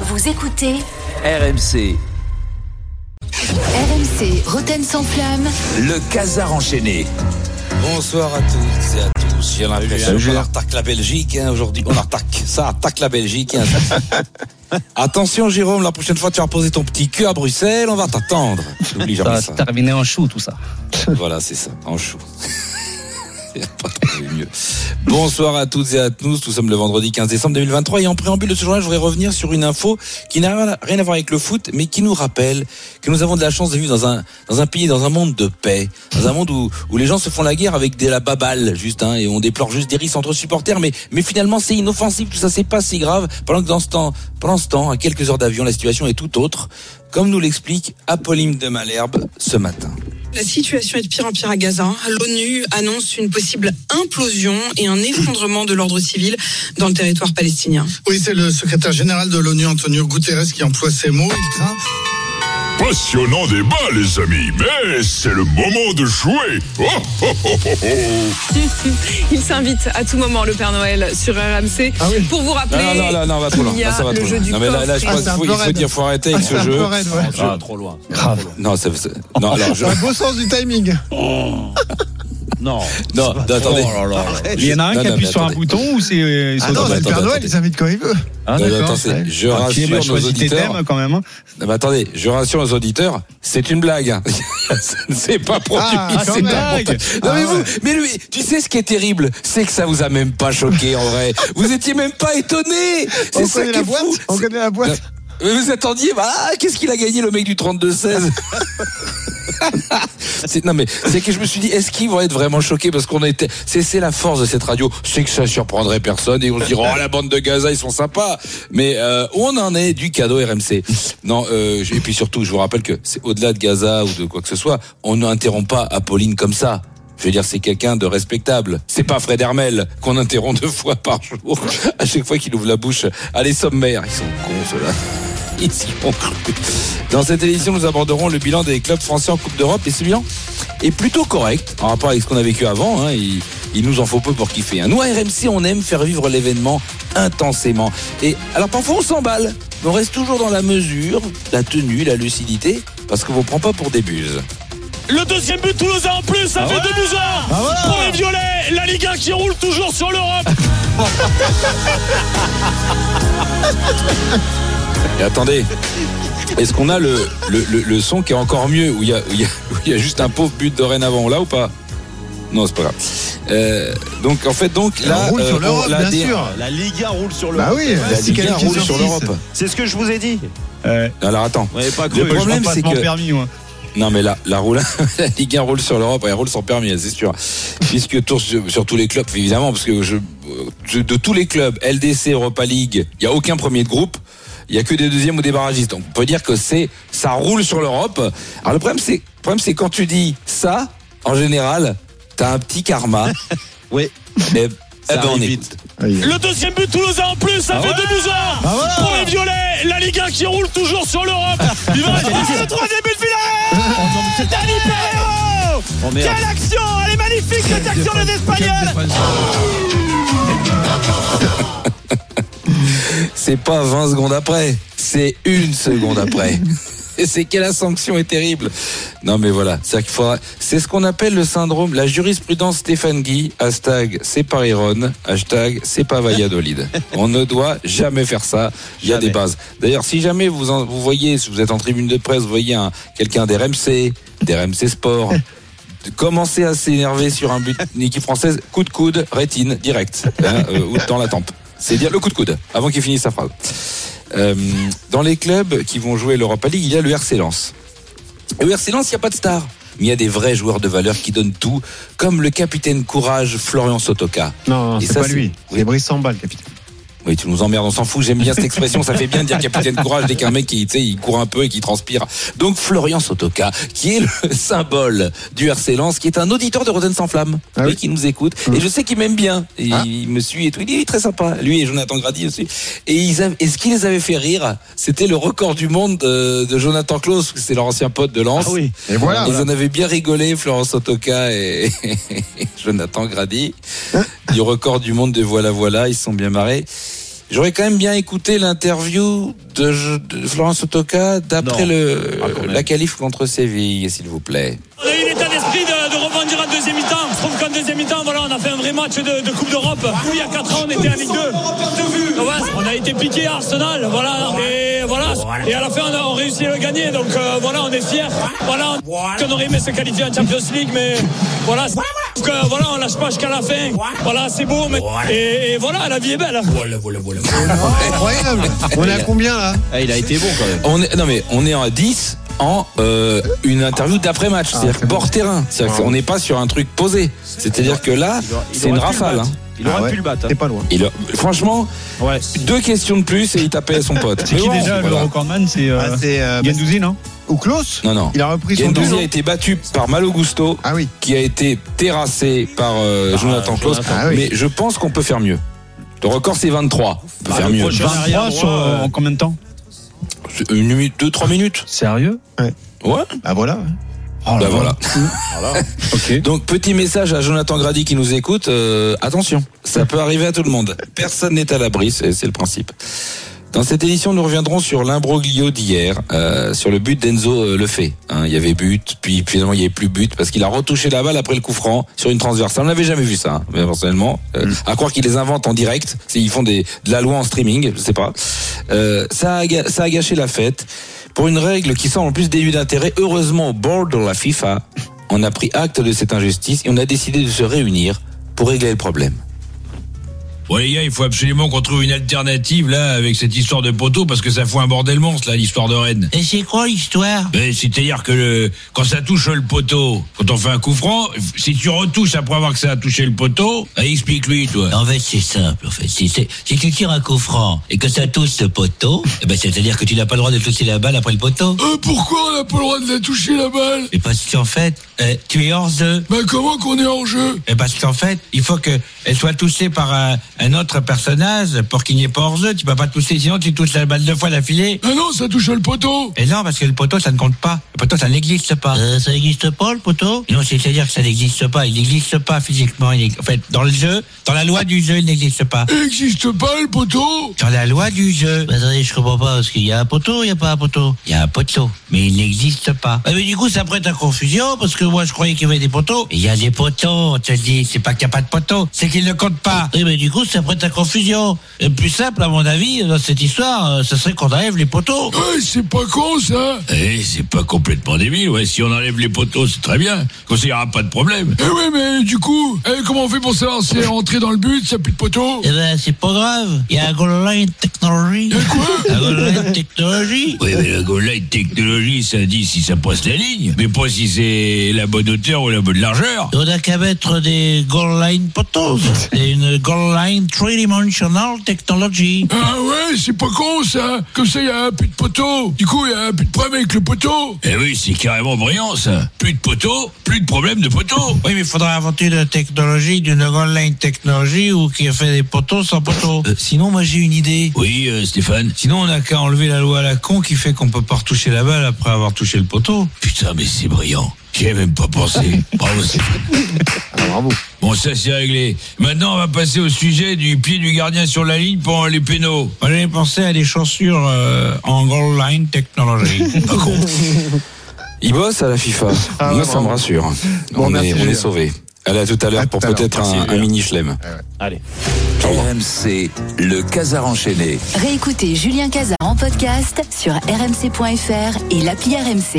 Vous écoutez RMC, RMC Roten sans flamme. le casar enchaîné. Bonsoir à toutes et à tous. J'ai l'impression qu'on attaque la Belgique hein, aujourd'hui. On attaque. Ça attaque la Belgique. hein. Attention Jérôme, la prochaine fois tu vas poser ton petit cul à Bruxelles, on va t'attendre. Ça va terminer en chou tout ça. Voilà, c'est ça, en chou. Bonsoir à toutes et à tous. Nous sommes le vendredi 15 décembre 2023 et en préambule de ce journal, je voudrais revenir sur une info qui n'a rien à- rien à voir avec le foot, mais qui nous rappelle que nous avons de la chance de vivre dans un dans un pays, dans un monde de paix, dans un monde où où les gens se font la guerre avec des la baballe juste, hein, et on déplore juste des risques entre supporters, mais mais finalement c'est inoffensif, tout ça c'est pas si grave. Pendant que dans ce temps, pendant ce temps, à quelques heures d'avion, la situation est tout autre, comme nous l'explique Apolline de Malherbe ce matin. La situation est de pire en pire à Gaza. L'ONU annonce une possible implosion et un effondrement de l'ordre civil dans le territoire palestinien. Oui, c'est le secrétaire général de l'ONU, Antonio Guterres, qui emploie ces mots. Il craint Passionnant débat, les amis, mais c'est le moment de jouer. Oh, oh, oh, oh, oh. Il s'invite à tout moment, le Père Noël, sur RMC, Ah oui. pour vous rappeler. Non, non, non, non, on va trop loin. qu'il y a Là, ça va le trop jeu loin. du Non, mais là, là, je pense Ah, c'est un qu'il faut, peu il faut dire, faut arrêter avec Ah, ce c'est un jeu. peu raide, ouais. Ah, trop loin. Grave. Non, ça, ça- non, alors, je, Un beau sens du timing. Non. non, attendez. Oh là là. Il y en a un Non, qui non, appuie sur un attendez. bouton ou c'est euh, Ah non, c'est le Père attendez, Noël, attendez. il s'invite quand il veut. Ah, Non, attends, je Ok, rassure bah, nos auditeurs. thèmes quand même. hein. Non, mais attendez, je rassure nos auditeurs, c'est une blague. hein. c'est pas produit, Ah, c'est montage. Non, Ah, mais vous, ouais. mais lui, tu sais ce qui est terrible, c'est que ça vous a même pas choqué en vrai. Vous étiez même pas étonné. C'est On ça connaît qui est la boîte. fou. On connaît la boîte. Mais vous attendiez, bah, ah, qu'est-ce qu'il a gagné le mec du 32-16 C'est- Non mais c'est que je me suis dit, est-ce qu'ils vont être vraiment choqués parce qu'on était, c'est c'est la force de cette radio, c'est que ça surprendrait personne et on se dirait oh la bande de Gaza ils sont sympas, mais euh, on en est du cadeau RMC. Non euh, et puis surtout je vous rappelle que c'est au-delà de Gaza ou de quoi que ce soit, on n'interrompt pas Apolline comme ça. Je veux dire, c'est quelqu'un de respectable. C'est pas Fred Hermel qu'on interrompt deux fois par jour à chaque fois qu'il ouvre la bouche. Allez, sommaire. Ils sont cons, ceux-là. Ils s'y ont cru. Dans cette édition, nous aborderons le bilan des clubs français en Coupe d'Europe et ce bilan est plutôt correct en rapport avec ce qu'on a vécu avant. hein. Il, il nous en faut peu pour kiffer. hein. Nous, à RMC, on aime faire vivre l'événement intensément. Et alors, parfois, on s'emballe. Mais on reste toujours dans la mesure, la tenue, la lucidité, parce qu'on vous prend pas pour des buses. Le deuxième but toulousain en plus, ça fait 2 buts un pour les Violets. La Ligue 1 qui roule toujours sur l'Europe. Et attendez, est-ce qu'on a le, le, le- le son qui est encore mieux, où il y a, y a, où il y a juste un pauvre but dorénavant, là ou pas? Non, c'est pas grave. Euh, donc en fait, donc là, on roule euh, sur on- l'Europe, la bien sûr. La Ligue 1 roule sur l'Europe. Bah oui, La c'est Ligue 1 qualifié roule sur l'Europe. C'est ce que je vous ai dit. Euh, Alors attends. Le problème, je c'est que- permis, moi. Non mais là, la roule, la Ligue 1 roule sur l'Europe, elle roule sans permis, c'est sûr. Puisque tour sur, sur tous les clubs, évidemment, parce que je, je- de tous les clubs, LDC, Europa League, il y a aucun premier de groupe. Il y a que des deuxièmes ou des barragistes. Donc on peut dire que c'est ça roule sur l'Europe. Alors le problème c'est le problème c'est quand tu dis ça, en général, t'as un petit karma. Oui. Et, eh ben, on vite. Le deuxième but toulousain en plus, ça fait 2 buts Ah voilà. pour les Violets. La Ligue 1 qui roule toujours sur l'Europe. Il va rester le troisième but final. Dani Pereiro Quelle action Elle est magnifique cette action des Espagnols C'est pas 20 secondes après, c'est une seconde après. Et c'est que la sanction est terrible. Non mais voilà, c'est qu'il faudra. C'est ce qu'on appelle le syndrome, la jurisprudence Stéphane Guy. Hashtag c'est pas Iron. Hashtag c'est pas Valladolid. On ne doit jamais faire ça. Il y a Jamais. des bases. D'ailleurs, si jamais vous en- vous voyez, si vous êtes en tribune de presse, vous voyez un quelqu'un d'RMC, d'RMC Sport. Commencer à s'énerver sur un but d'une équipe française, coup de coude, rétine, direct, hein, euh, ou dans la tempe. C'est dire le coup de coude, avant qu'il finisse sa phrase. Euh, dans les clubs qui vont jouer l'Europa League, il y a le RC Lens. Et au RC Lens, il n'y a pas de star. Mais il y a des vrais joueurs de valeur qui donnent tout, comme le capitaine courage Florian Sotoka. Non, non, c'est pas lui. C'est Brice Samba, le capitaine. Oui, tu nous emmerdes, on s'en fout. J'aime bien cette expression. Ça fait bien de dire capitaine courage dès qu'un mec qui, tu sais, il court un peu et qui transpire. Donc Florian Sotoka, qui est le symbole du RC Lens, qui est un auditeur de Roten sans flamme, Ah et oui qui nous écoute. Et je sais qu'il m'aime bien. Et Ah. Il me suit et tout. Il est très sympa. Lui et Jonathan Grady aussi. Et, ils avaient- et ce qui les avait fait rire, c'était le record du monde de, de Jonathan Klaus, c'est leur ancien pote de Lens. Ah oui. Et voilà. Ils en avaient bien rigolé, Florence Sotoka et Jonathan Grady, du record du monde de Voilà Voilà, ils se sont bien marrés. J'aurais quand même bien écouté l'interview de, de Florence Otoka d'après le Ah, la qualif contre Séville, s'il vous plaît. On a eu l'état d'esprit de, de rebondir en deuxième mi-temps. Deuxième mi-temps, voilà, on a fait un vrai match de, de Coupe d'Europe. Nous, il y a 4 ans, on était en Ligue 2. Ouais, on a été piqué à Arsenal, voilà. Et voilà. Et à la fin, on a on réussi à le gagner. Donc euh, voilà, on est fiers. Voilà, on aurait aimé se qualifier en Champions League, mais voilà. Que, voilà, on lâche pas jusqu'à la fin. Voilà, c'est beau, mais et, et voilà, la vie est belle. Incroyable. On est à combien là? Ah, il a été bon quand même. On est, non mais on est en 10 en euh, une interview d'après-match, c'est-à-dire c'est bord terrain. C'est-à-dire qu'on n'est pas sur un truc posé. C'est-à-dire que là, c'est une rafale. hein. Il aurait Ah ouais. pu le battre. T'es pas loin. Il a- franchement, Ouais. deux questions de plus et il tapait son pote. C'est Mais qui bon, déjà le recordman C'est euh, Ah, euh, Gendouzi, non ou Klaus Non, non. Il a repris son Gendouzi a été battu par Malo Gusto, Ah oui. qui a été terrassé par euh, Jonathan Klaus. Ah oui. Mais je pense qu'on peut faire mieux. Le record c'est 23. On peut Bah, faire mieux. prochain- 23 arrière sur, euh, en combien de temps Une minute, deux, trois minutes. Sérieux Ouais. Ah voilà. Oh Bah voilà. Voilà. Ok. Donc petit message à Jonathan Grady qui nous écoute. euh, attention, ça peut arriver à tout le monde. Personne n'est à l'abri, c'est le principe. Dans cette édition, nous reviendrons sur l'imbroglio d'hier, euh, sur le but d'Enzo euh, Lefebvre. Hein, il y avait but, puis finalement il n'y avait plus but parce qu'il a retouché la balle après le coup franc sur une transversale. On n'avait jamais vu ça, hein, mais personnellement. Euh, À croire qu'ils les inventent en direct, ils font des, de la loi en streaming, je sais pas. Euh, ça, a, ça a gâché la fête. Pour une règle qui semble en plus dénuée d'intérêt, heureusement au board de la FIFA, on a pris acte de cette injustice et on a décidé de se réunir pour régler le problème. Bon les gars, il faut absolument qu'on trouve une alternative là avec cette histoire de poteau parce que ça fout un bordel monstre là l'histoire de Rennes. Et c'est quoi l'histoire? Ben, C'est-à-dire que le, quand ça touche le poteau, quand on fait un coup franc, si tu retouches après avoir que ça a touché le poteau, ben, explique-lui toi. En fait, c'est simple. En fait, si, c'est- si tu tires un coup franc et que ça touche ce poteau, eh ben, c'est-à-dire que tu n'as pas le droit de toucher la balle après le poteau. Euh, pourquoi on n'a pas le droit de la toucher la balle? Et parce qu'en fait, euh, tu es hors jeu. Ben comment qu'on est en jeu? Et parce qu'en fait, il faut que elle soit touchée par un, un autre personnage pour qu'il n'y ait pas hors jeu. Tu peux pas toucher, sinon tu touches la balle deux fois d'affilée. Ah non, ça touche le poteau. Et non, parce que le poteau, ça ne compte pas. Le poteau, ça n'existe pas. Euh, ça n'existe pas, le poteau? Non, c'est-à-dire que ça n'existe pas. Il n'existe pas physiquement. Il est- En fait, dans le jeu, dans la loi du jeu, il n'existe pas. Il n'existe pas le poteau. Dans la loi du jeu. Bah, attendez, je comprends pas, parce qu'il y a un poteau, il n'y a pas un poteau. Il y a un poteau, mais il n'existe pas. Ah, mais du coup, ça prête à confusion, parce que moi, je croyais qu'il y avait des poteaux. Il y a des poteaux, on te dit. C'est pas qu'il n'y a pas de poteau, c'est qu'il ne compte pas. Oui, mais du coup, ça prête à confusion. Le plus simple, à mon avis, dans cette histoire, euh, ce serait qu'on enlève les poteaux. Ouais, c'est pas con ça. Eh, c'est pas complètement débile. Ouais, si on enlève les poteaux, c'est très bien. Comme ça, y aura pas de problème. Eh ouais, mais du coup, eh, comment on fait pour savoir si est rentrée dans le but, s'il n'y a plus de poteau Eh ben, c'est pas grave. Il y a un goal line technology. quoi? Un goal line technology. Oui, mais la goal line technologie, ça dit si ça passe la ligne, mais pas si c'est la bonne hauteur ou la bonne largeur. On a qu'à mettre des goal line potos. C'est une goal line three-dimensional technology. Ah ouais, c'est pas con ça. Comme ça, il y a plus de poteau. Du coup, il y a plus de problème avec le poteau. Eh oui, c'est carrément brillant ça. Plus de poteau, plus de problème de poteau. Oui, mais il faudrait inventer une technologie d'une goal line technology ou qui fait des poteaux sans poteaux. Euh, sinon, moi j'ai une idée. Oui, euh, Stéphane. Sinon, on n'a qu'à enlever la loi à la con qui fait qu'on peut pas retoucher la balle après avoir touché le poteau. Putain, mais c'est brillant. J'y ai même pas pensé. Bravo, Stéphane. bravo. Bon, ça c'est réglé. Maintenant, on va passer au sujet du pied du gardien sur la ligne pour les pénaux. Moi, j'avais pensé à des chaussures euh, en goal line technology. Il bosse à la FIFA. Ah Moi, ça me rassure. Bon, on merci, est, on est sauvés. Allez, à tout à l'heure pour peut-être un, mini chelem. Allez. RMC, le Casar enchaîné. Réécoutez Julien Cazard en podcast sur rmc.fr et l'appli RMC.